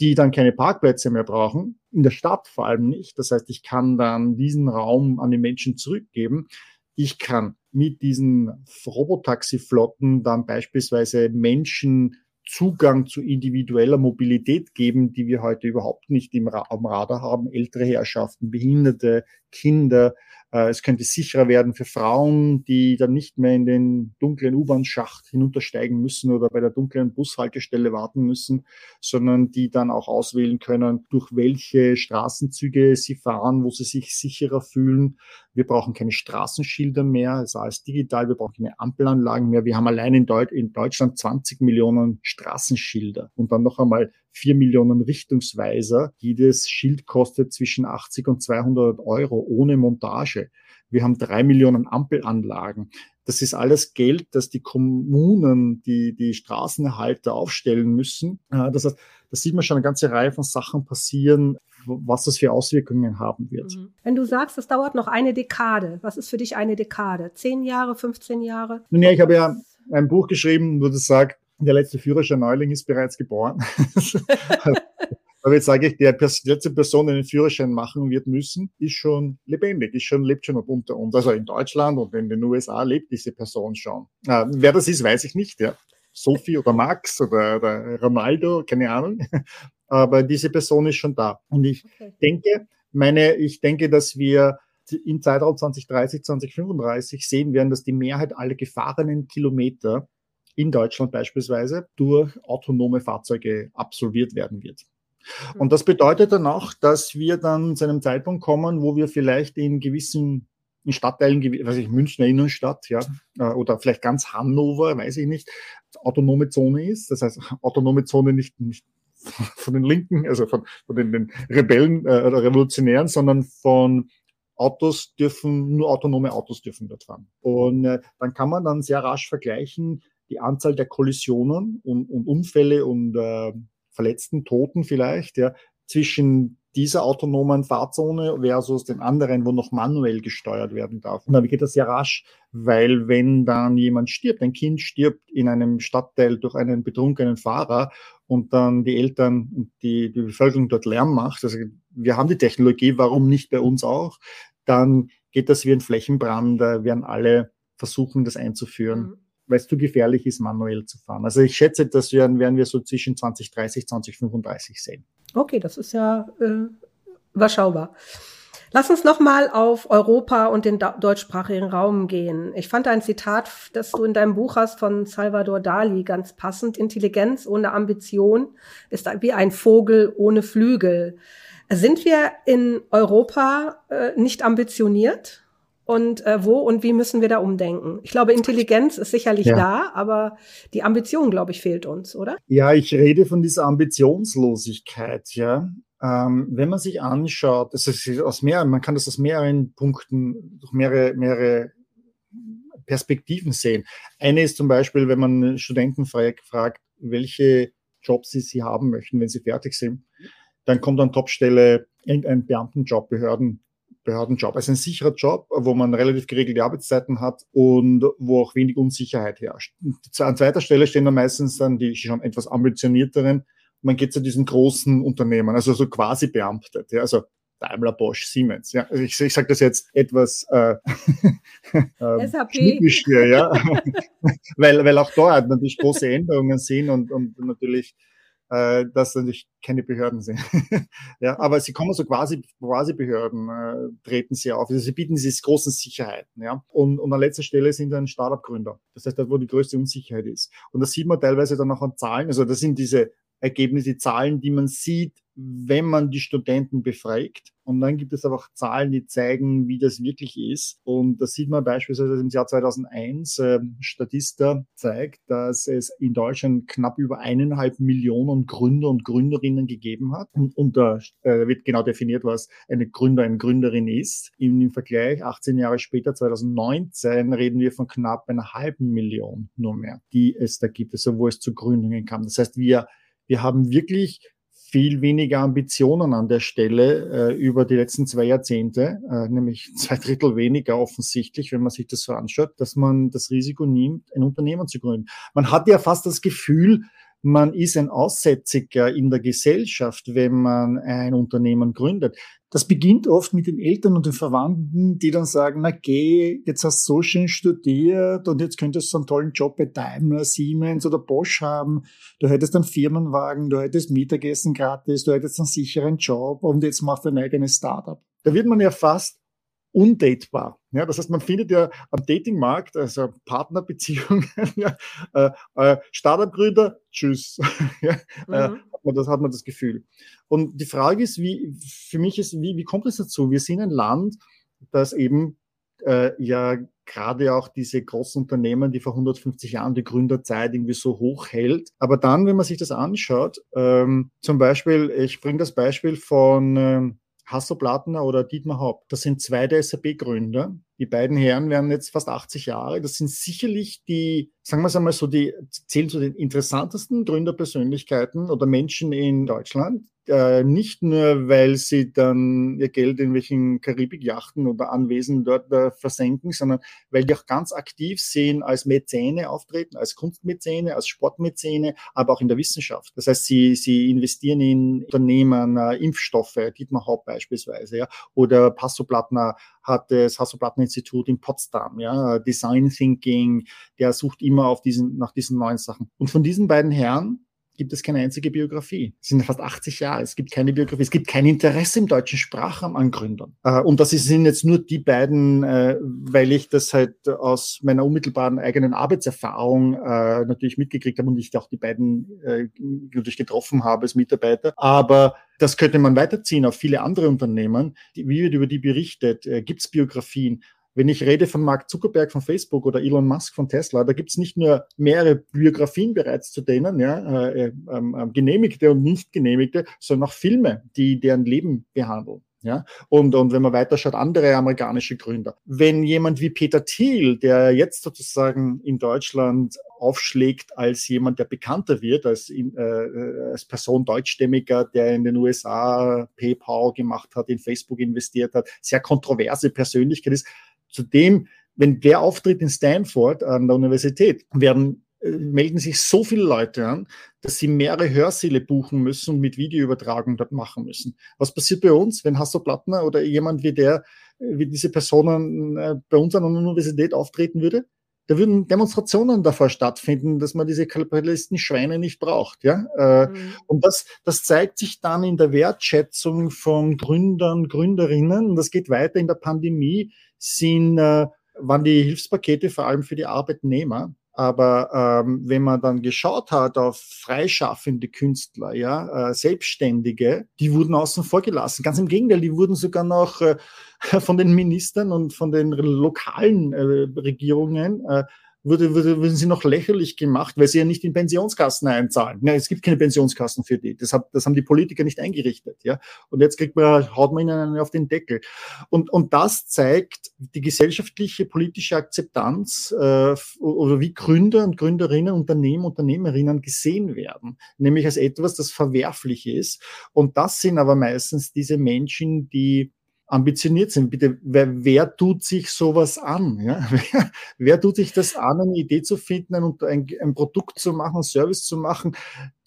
die dann keine Parkplätze mehr brauchen, in der Stadt vor allem nicht. Das heißt, ich kann dann diesen Raum an die Menschen zurückgeben. Ich kann mit diesen Robotaxi-Flotten dann beispielsweise Menschen Zugang zu individueller Mobilität geben, die wir heute überhaupt nicht im am Radar haben. Ältere Herrschaften, Behinderte, Kinder, es könnte sicherer werden für Frauen, die dann nicht mehr in den dunklen U-Bahn-Schacht hinuntersteigen müssen oder bei der dunklen Bushaltestelle warten müssen, sondern die dann auch auswählen können, durch welche Straßenzüge sie fahren, wo sie sich sicherer fühlen. Wir brauchen keine Straßenschilder mehr, also alles digital. Wir brauchen keine Ampelanlagen mehr. Wir haben allein in Deutschland 20 Millionen Straßenschilder und dann noch einmal vier Millionen Richtungsweiser. Jedes Schild kostet zwischen 80 und 200 Euro ohne Montage. Wir haben drei Millionen Ampelanlagen. Das ist alles Geld, das die Kommunen, die, die Straßenerhalter aufstellen müssen. Das heißt, da sieht man schon eine ganze Reihe von Sachen passieren, was das für Auswirkungen haben wird. Mhm.
Wenn du sagst, es dauert noch eine Dekade, was ist für dich eine Dekade? Zehn Jahre, 15 Jahre?
Nun ja, ich habe ja ein Buch geschrieben, wo das sagt, der letzte Führerschein-Neuling ist bereits geboren. Aber jetzt sage ich, der letzte Person, die den Führerschein machen wird müssen, ist schon lebendig, ist schon, lebt schon unter uns. Also in Deutschland und in den USA lebt diese Person schon. Äh, wer das ist, weiß ich nicht, ja. Sophie oder Max oder, oder Ronaldo, keine Ahnung. Aber diese Person ist schon da. Und ich okay. denke, meine, ich denke, dass wir im Zeitraum 2030, 2035 sehen werden, dass die Mehrheit aller gefahrenen Kilometer in Deutschland beispielsweise durch autonome Fahrzeuge absolviert werden wird. Mhm. Und das bedeutet dann auch, dass wir dann zu einem Zeitpunkt kommen, wo wir vielleicht in gewissen in Stadtteilen, weiß ich, Münchner Innenstadt, ja, äh, oder vielleicht ganz Hannover, weiß ich nicht, autonome Zone ist. Das heißt, autonome Zone nicht, nicht von den Linken, also von, von den, den Rebellen äh, oder Revolutionären, sondern von Autos dürfen, nur autonome Autos dürfen dort fahren. Und äh, dann kann man dann sehr rasch vergleichen, die Anzahl der Kollisionen und, und Unfälle und äh, Verletzten, Toten vielleicht, ja, zwischen dieser autonomen Fahrzone versus den anderen, wo noch manuell gesteuert werden darf. Und dann geht das sehr rasch, weil wenn dann jemand stirbt, ein Kind stirbt in einem Stadtteil durch einen betrunkenen Fahrer und dann die Eltern und die, die Bevölkerung dort Lärm macht, also wir haben die Technologie, warum nicht bei uns auch, dann geht das wie ein Flächenbrand, da werden alle versuchen, das einzuführen. Mhm weil es zu gefährlich ist, manuell zu fahren. Also ich schätze, das werden, werden wir so zwischen 2030, 2035 sehen.
Okay, das ist ja äh, überschaubar. Lass uns nochmal auf Europa und den deutschsprachigen Raum gehen. Ich fand ein Zitat, das du in deinem Buch hast von Salvador Dali ganz passend. Intelligenz ohne Ambition ist wie ein Vogel ohne Flügel. Sind wir in Europa äh, nicht ambitioniert? Und äh, wo und wie müssen wir da umdenken? Ich glaube, Intelligenz ist sicherlich ja. da, aber die Ambition, glaube ich, fehlt uns, oder?
Ja, ich rede von dieser Ambitionslosigkeit, ja. Ähm, wenn man sich anschaut, das ist aus mehreren, man kann das aus mehreren Punkten, durch mehrere, mehrere Perspektiven sehen. Eine ist zum Beispiel, wenn man Studenten fragt, welche Jobs sie, sie haben möchten, wenn sie fertig sind, dann kommt an Topstelle irgendein Beamtenjob, Behörden, Behördenjob. Also ein sicherer Job, wo man relativ geregelte Arbeitszeiten hat und wo auch wenig Unsicherheit herrscht. An zweiter Stelle stehen dann meistens dann die schon etwas ambitionierteren. Man geht zu diesen großen Unternehmen, also so quasi beamtet. Ja, also Daimler, Bosch, Siemens. Ja, also ich, ich sage das jetzt etwas äh,
äh,
hier, ja, weil, weil auch dort natürlich große Änderungen sind und, und natürlich äh, dass natürlich keine Behörden sind. ja, aber sie kommen so quasi, quasi Behörden, äh, treten sie auf. Also sie bieten diese großen Sicherheiten. Ja? Und, und an letzter Stelle sind dann Startup-Gründer. Das heißt, dort, wo die größte Unsicherheit ist. Und das sieht man teilweise dann auch an Zahlen. Also das sind diese Ergebnisse, Zahlen, die man sieht, wenn man die Studenten befragt. Und dann gibt es aber auch Zahlen, die zeigen, wie das wirklich ist. Und das sieht man beispielsweise im Jahr 2001. Äh, Statista zeigt, dass es in Deutschland knapp über eineinhalb Millionen Gründer und Gründerinnen gegeben hat. Und, und da äh, wird genau definiert, was eine Gründer, eine Gründerin ist. Im, Im Vergleich, 18 Jahre später, 2019, reden wir von knapp einer halben Million nur mehr, die es da gibt, also wo es zu Gründungen kam. Das heißt, wir, wir haben wirklich viel weniger Ambitionen an der Stelle äh, über die letzten zwei Jahrzehnte, äh, nämlich zwei Drittel weniger offensichtlich, wenn man sich das so anschaut, dass man das Risiko nimmt, ein Unternehmen zu gründen. Man hat ja fast das Gefühl, man ist ein Aussätziger in der Gesellschaft, wenn man ein Unternehmen gründet. Das beginnt oft mit den Eltern und den Verwandten, die dann sagen, na geh, jetzt hast du so schön studiert und jetzt könntest du einen tollen Job bei Daimler, Siemens oder Bosch haben. Du hättest einen Firmenwagen, du hättest Mittagessen gratis, du hättest einen sicheren Job und jetzt machst du ein eigenes Startup. Da wird man ja fast undatebar. Ja, das heißt, man findet ja am Datingmarkt, also Partnerbeziehungen, ja, äh, äh, Startup-Gründer, tschüss. ja, äh, mhm. äh, hat man das hat man das Gefühl. Und die Frage ist, wie für mich ist, wie, wie kommt es dazu? Wir sind ein Land, das eben äh, ja gerade auch diese großen Unternehmen, die vor 150 Jahren die Gründerzeit irgendwie so hoch hält. Aber dann, wenn man sich das anschaut, ähm, zum Beispiel, ich bringe das Beispiel von ähm, Hasso Plattner oder Dietmar Haupt. Das sind zwei der SAP-Gründer. Die beiden Herren werden jetzt fast 80 Jahre. Das sind sicherlich die, sagen wir es einmal so, die zählen zu den interessantesten Gründerpersönlichkeiten oder Menschen in Deutschland äh, nicht nur, weil sie dann ihr Geld in welchen Karibikjachten oder Anwesen dort äh, versenken, sondern weil die auch ganz aktiv sehen als Mäzene auftreten, als Kunstmäzene, als Sportmäzene, aber auch in der Wissenschaft. Das heißt, sie, sie investieren in Unternehmen, äh, Impfstoffe, Dietmar Haupt beispielsweise, ja, oder Passo Plattner hat das Hasso-Plattner-Institut in Potsdam, ja, Design Thinking, der sucht immer auf diesen, nach diesen neuen Sachen. Und von diesen beiden Herren gibt es keine einzige Biografie. Es sind fast 80 Jahre, es gibt keine Biografie, es gibt kein Interesse im deutschen Sprachraum an Gründern. Äh, und das sind jetzt nur die beiden, äh, weil ich das halt aus meiner unmittelbaren eigenen Arbeitserfahrung äh, natürlich mitgekriegt habe und ich auch die beiden natürlich getroffen habe als Mitarbeiter. Aber das könnte man weiterziehen auf viele andere Unternehmen. Wie wird über die berichtet? Gibt es Biografien? Wenn ich rede von Mark Zuckerberg von Facebook oder Elon Musk von Tesla, da gibt es nicht nur mehrere Biografien bereits zu denen, ja, äh, äh, ähm, genehmigte und nicht genehmigte, sondern auch Filme, die deren Leben behandeln. Ja, und, und wenn man weiterschaut, andere amerikanische Gründer. Wenn jemand wie Peter Thiel, der jetzt sozusagen in Deutschland aufschlägt als jemand, der bekannter wird, als, in, äh, äh als Person deutschstämmiger, der in den USA PayPal gemacht hat, in Facebook investiert hat, sehr kontroverse Persönlichkeit ist, Zudem, wenn der auftritt in Stanford an der Universität, werden äh, melden sich so viele Leute an, dass sie mehrere Hörsäle buchen müssen und mit Videoübertragung dort machen müssen. Was passiert bei uns, wenn Hasso Plattner oder jemand wie der, wie diese Personen äh, bei uns an der Universität auftreten würde? Da würden Demonstrationen davor stattfinden, dass man diese Kapitalisten Schweine nicht braucht. Ja? Äh, mhm. Und das, das zeigt sich dann in der Wertschätzung von Gründern, Gründerinnen. Und das geht weiter in der Pandemie sind, äh, waren die Hilfspakete vor allem für die Arbeitnehmer. Aber ähm, wenn man dann geschaut hat auf freischaffende Künstler, ja, äh, Selbstständige, die wurden außen vor gelassen. Ganz im Gegenteil, die wurden sogar noch äh, von den Ministern und von den lokalen äh, Regierungen wurde, wurde, wurden sie noch lächerlich gemacht, weil sie ja nicht in Pensionskassen einzahlen. Ja, es gibt keine Pensionskassen für die. Das, hat, das haben die Politiker nicht eingerichtet. Ja? Und jetzt kriegt man, haut man ihnen auf den Deckel. Und, und das zeigt die gesellschaftliche, politische Akzeptanz äh, oder wie Gründer und Gründerinnen, Unternehmen, Unternehmerinnen gesehen werden. Nämlich als etwas, das verwerflich ist. Und das sind aber meistens diese Menschen, die ambitioniert sind. Bitte, wer, wer tut sich sowas an? Ja? Wer, wer tut sich das an, eine Idee zu finden, ein, ein, ein Produkt zu machen, ein Service zu machen,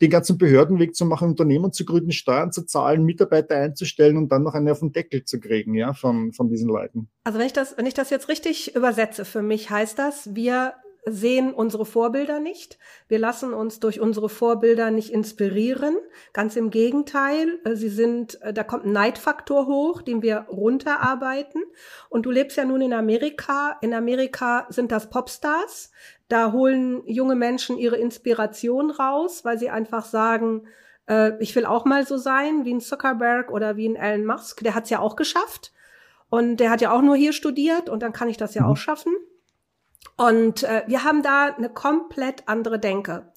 den ganzen Behördenweg zu machen, Unternehmen zu gründen, Steuern zu zahlen, Mitarbeiter einzustellen und dann noch eine auf den Deckel zu kriegen, ja, von, von diesen Leuten?
Also wenn ich das, wenn ich das jetzt richtig übersetze, für mich heißt das, wir sehen unsere Vorbilder nicht. Wir lassen uns durch unsere Vorbilder nicht inspirieren. Ganz im Gegenteil, äh, sie sind, äh, da kommt ein Neidfaktor hoch, den wir runterarbeiten. Und du lebst ja nun in Amerika. In Amerika sind das Popstars. Da holen junge Menschen ihre Inspiration raus, weil sie einfach sagen, äh, ich will auch mal so sein wie ein Zuckerberg oder wie ein Elon Musk. Der hat es ja auch geschafft. Und der hat ja auch nur hier studiert und dann kann ich das ja mhm. auch schaffen. Und äh, wir haben da eine komplett andere Denke.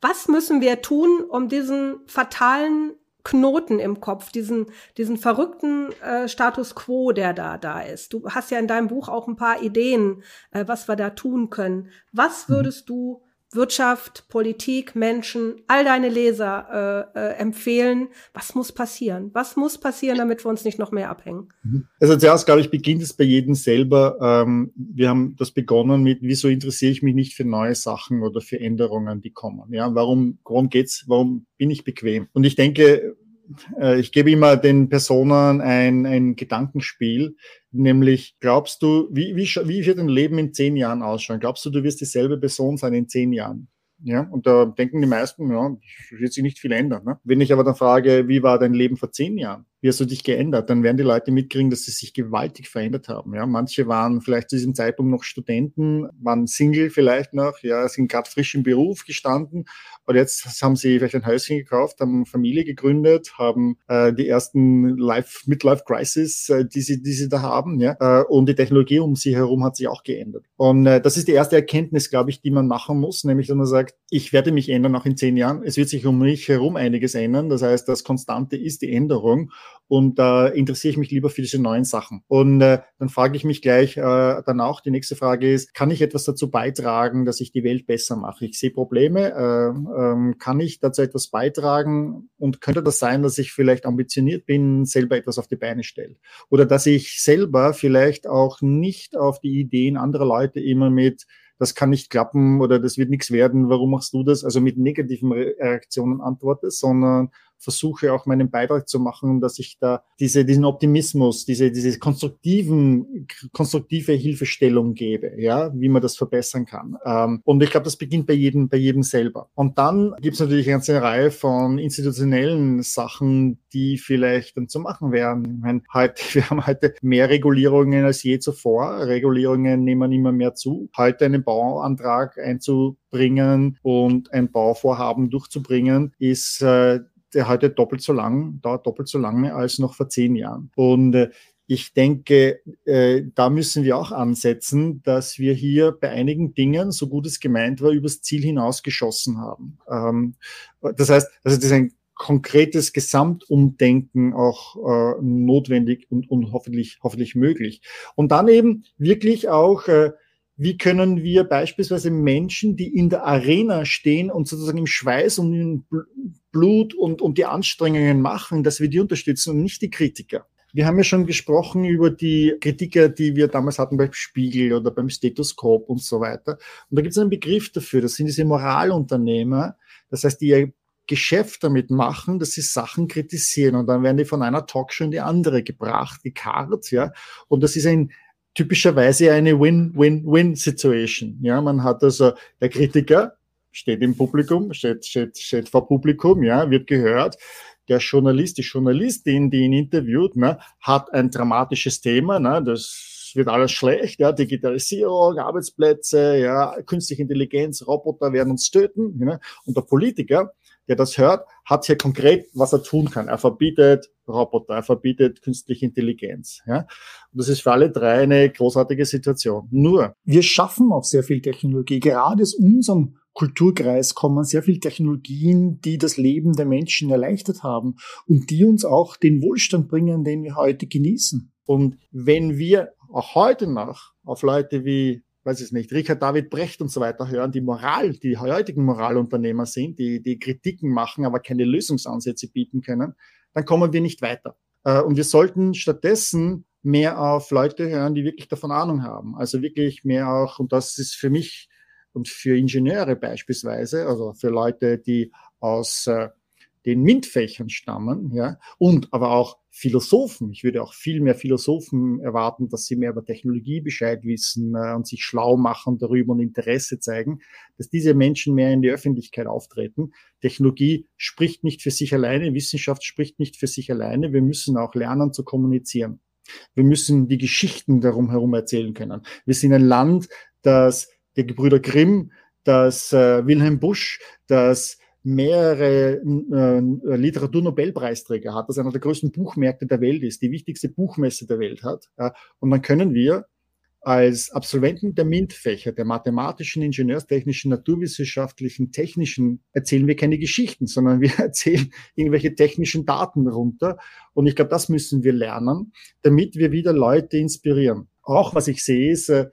Was müssen wir tun, um diesen fatalen Knoten im Kopf, diesen, diesen verrückten äh, Status quo, der da da ist. Du hast ja in deinem Buch auch ein paar Ideen, äh, was wir da tun können. Was mhm. würdest du Wirtschaft, Politik, Menschen, all deine Leser äh, äh, empfehlen, was muss passieren? Was muss passieren, damit wir uns nicht noch mehr abhängen?
Mhm. Also zuerst, glaube ich, beginnt es bei jedem selber. Ähm, wir haben das begonnen mit, wieso interessiere ich mich nicht für neue Sachen oder für Änderungen, die kommen? Ja, warum, worum geht's? Warum bin ich bequem? Und ich denke, äh, ich gebe immer den Personen ein, ein Gedankenspiel, nämlich glaubst du, wie, wie, wie wird dein Leben in zehn Jahren ausschauen? Glaubst du, du wirst dieselbe Person sein in zehn Jahren? Ja, und da denken die meisten, ja, wird sich nicht viel ändern. Ne? Wenn ich aber dann frage, wie war dein Leben vor zehn Jahren? Wie hast du dich geändert? Dann werden die Leute mitkriegen, dass sie sich gewaltig verändert haben. Ja, manche waren vielleicht zu diesem Zeitpunkt noch Studenten, waren Single vielleicht noch, ja, sind gerade frisch im Beruf gestanden. Und jetzt haben sie vielleicht ein Häuschen gekauft, haben Familie gegründet, haben äh, die ersten Life, Midlife Crisis, äh, die sie, die sie da haben, ja. Äh, und die Technologie um sie herum hat sich auch geändert. Und äh, das ist die erste Erkenntnis, glaube ich, die man machen muss, nämlich, dass man sagt, ich werde mich ändern auch in zehn Jahren. Es wird sich um mich herum einiges ändern. Das heißt, das Konstante ist die Änderung und da äh, interessiere ich mich lieber für diese neuen Sachen. Und äh, dann frage ich mich gleich äh, dann auch, die nächste Frage ist, kann ich etwas dazu beitragen, dass ich die Welt besser mache? Ich sehe Probleme, äh, äh, kann ich dazu etwas beitragen und könnte das sein, dass ich vielleicht ambitioniert bin, selber etwas auf die Beine stelle? Oder dass ich selber vielleicht auch nicht auf die Ideen anderer Leute immer mit das kann nicht klappen oder das wird nichts werden, warum machst du das? Also mit negativen Reaktionen antworte, sondern versuche auch meinen Beitrag zu machen, dass ich da diese, diesen Optimismus, diese, diese konstruktiven, konstruktive Hilfestellung gebe, ja, wie man das verbessern kann. Ähm, und ich glaube, das beginnt bei jedem, bei jedem selber. Und dann gibt es natürlich eine ganze Reihe von institutionellen Sachen, die vielleicht dann zu machen wären. Ich meine, heute, wir haben heute mehr Regulierungen als je zuvor. Regulierungen nehmen immer mehr zu. Heute einen Bauantrag einzubringen und ein Bauvorhaben durchzubringen, ist äh, der heute doppelt so lang, dauert doppelt so lange als noch vor zehn Jahren. Und äh, ich denke, äh, da müssen wir auch ansetzen, dass wir hier bei einigen Dingen, so gut es gemeint war, übers Ziel hinaus geschossen haben. Ähm, das heißt, also das ist ein konkretes Gesamtumdenken auch äh, notwendig und, hoffentlich, hoffentlich möglich. Und dann eben wirklich auch wie können wir beispielsweise Menschen, die in der Arena stehen und sozusagen im Schweiß und im Blut und, und die Anstrengungen machen, dass wir die unterstützen und nicht die Kritiker. Wir haben ja schon gesprochen über die Kritiker, die wir damals hatten beim Spiegel oder beim Stethoskop und so weiter. Und da gibt es einen Begriff dafür, das sind diese Moralunternehmer. Das heißt, die ihr Geschäft damit machen, dass sie Sachen kritisieren und dann werden die von einer Talkshow in die andere gebracht, gekarrt, ja. Und das ist ein, typischerweise eine Win-Win-Win-Situation. Ja, man hat also der Kritiker steht im Publikum, steht, steht, steht vor Publikum, ja, wird gehört. Der Journalist, die Journalistin, die ihn interviewt, ne, hat ein dramatisches Thema, ne, das wird alles schlecht, ja, Digitalisierung, Arbeitsplätze, ja, künstliche Intelligenz, Roboter werden uns töten, ne, und der Politiker, der das hört, hat hier konkret, was er tun kann. Er verbietet Roboter, er verbietet künstliche Intelligenz. Ja? Und das ist für alle drei eine großartige Situation. Nur, wir schaffen auch sehr viel Technologie. Gerade aus unserem Kulturkreis kommen sehr viele Technologien, die das Leben der Menschen erleichtert haben und die uns auch den Wohlstand bringen, den wir heute genießen. Und wenn wir auch heute noch auf Leute wie weiß ich nicht, Richard David Brecht und so weiter hören, die Moral, die heutigen Moralunternehmer sind, die, die Kritiken machen, aber keine Lösungsansätze bieten können, dann kommen wir nicht weiter. Äh, und wir sollten stattdessen mehr auf Leute hören, die wirklich davon Ahnung haben. Also wirklich mehr auch, und das ist für mich und für Ingenieure beispielsweise, also für Leute, die aus äh, den MINT-Fächern stammen, ja, und aber auch Philosophen. Ich würde auch viel mehr Philosophen erwarten, dass sie mehr über Technologie Bescheid wissen äh, und sich schlau machen darüber und Interesse zeigen, dass diese Menschen mehr in die Öffentlichkeit auftreten. Technologie spricht nicht für sich alleine, Wissenschaft spricht nicht für sich alleine. Wir müssen auch lernen zu kommunizieren. Wir müssen die Geschichten darum herum erzählen können. Wir sind ein Land, das der Gebrüder Grimm, das äh, Wilhelm Busch, das mehrere äh, Literaturnobelpreisträger hat, das einer der größten Buchmärkte der Welt ist, die wichtigste Buchmesse der Welt hat. Ja, und dann können wir als Absolventen der MINT-Fächer, der mathematischen, ingenieurstechnischen, naturwissenschaftlichen, technischen, erzählen wir keine Geschichten, sondern wir erzählen irgendwelche technischen Daten runter. Und ich glaube, das müssen wir lernen, damit wir wieder Leute inspirieren. Auch was ich sehe, ist, äh,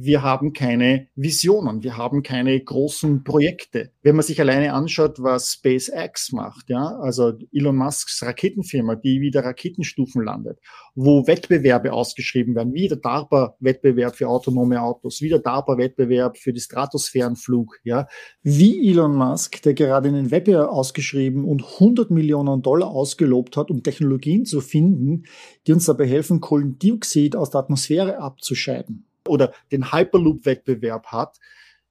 wir haben keine Visionen, wir haben keine großen Projekte. Wenn man sich alleine anschaut, was SpaceX macht, ja, also Elon Musks Raketenfirma, die wieder Raketenstufen landet, wo Wettbewerbe ausgeschrieben werden, wie der DARPA-Wettbewerb für autonome Autos, wie der DARPA-Wettbewerb für die Stratosphärenflug, ja, wie Elon Musk, der gerade einen Wettbewerb ausgeschrieben und 100 Millionen Dollar ausgelobt hat, um Technologien zu finden, die uns dabei helfen, Kohlendioxid aus der Atmosphäre abzuscheiden oder den Hyperloop-Wettbewerb hat.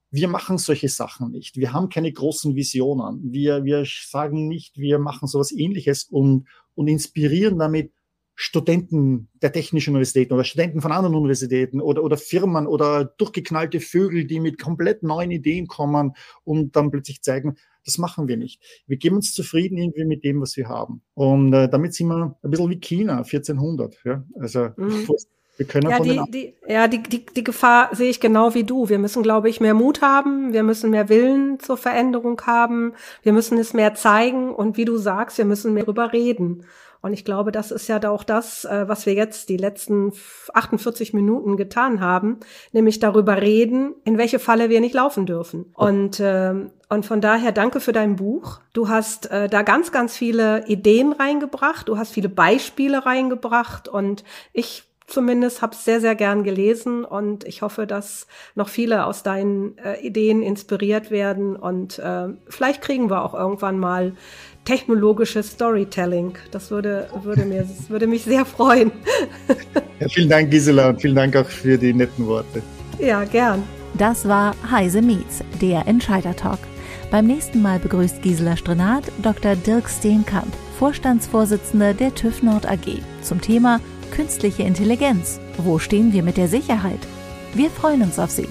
Wir machen solche Sachen nicht. Wir haben keine großen Visionen. Wir, wir sagen nicht, wir machen sowas ähnliches und, und inspirieren damit Studenten der technischen Universitäten oder Studenten von anderen Universitäten oder, oder Firmen oder durchgeknallte Vögel, die mit komplett neuen Ideen kommen und dann plötzlich zeigen, das machen wir nicht. Wir geben uns zufrieden irgendwie mit dem, was wir haben. Und äh, damit sind wir ein bisschen wie China, 1400. Ja? Also mhm.
Wir können ja, die, die, ja die, die, die Gefahr sehe ich genau wie du. Wir müssen, glaube ich, mehr Mut haben. Wir müssen mehr Willen zur Veränderung haben. Wir müssen es mehr zeigen. Und wie du sagst, wir müssen mehr drüber reden. Und ich glaube, das ist ja auch das, äh, was wir jetzt die letzten 48 Minuten getan haben, nämlich darüber reden, in welche Falle wir nicht laufen dürfen. Und, äh, und von daher danke für dein Buch. Du hast äh, da ganz, ganz viele Ideen reingebracht. Du hast viele Beispiele reingebracht. Und ich zumindest habe sehr, sehr gern gelesen und ich hoffe, dass noch viele aus deinen äh, Ideen inspiriert werden und äh, vielleicht kriegen wir auch irgendwann mal technologisches Storytelling. Das würde, würde, mir, das würde mich sehr freuen.
ja, vielen Dank, Gisela, und vielen Dank auch für die netten Worte.
Ja, gern.
Das war Heise Meets, der Entscheider-Talk. Beim nächsten Mal begrüßt Gisela Strenat Dr. Dirk Steenkamp, Vorstandsvorsitzender der TÜV Nord AG, zum Thema Künstliche Intelligenz. Wo stehen wir mit der Sicherheit? Wir freuen uns auf Sie.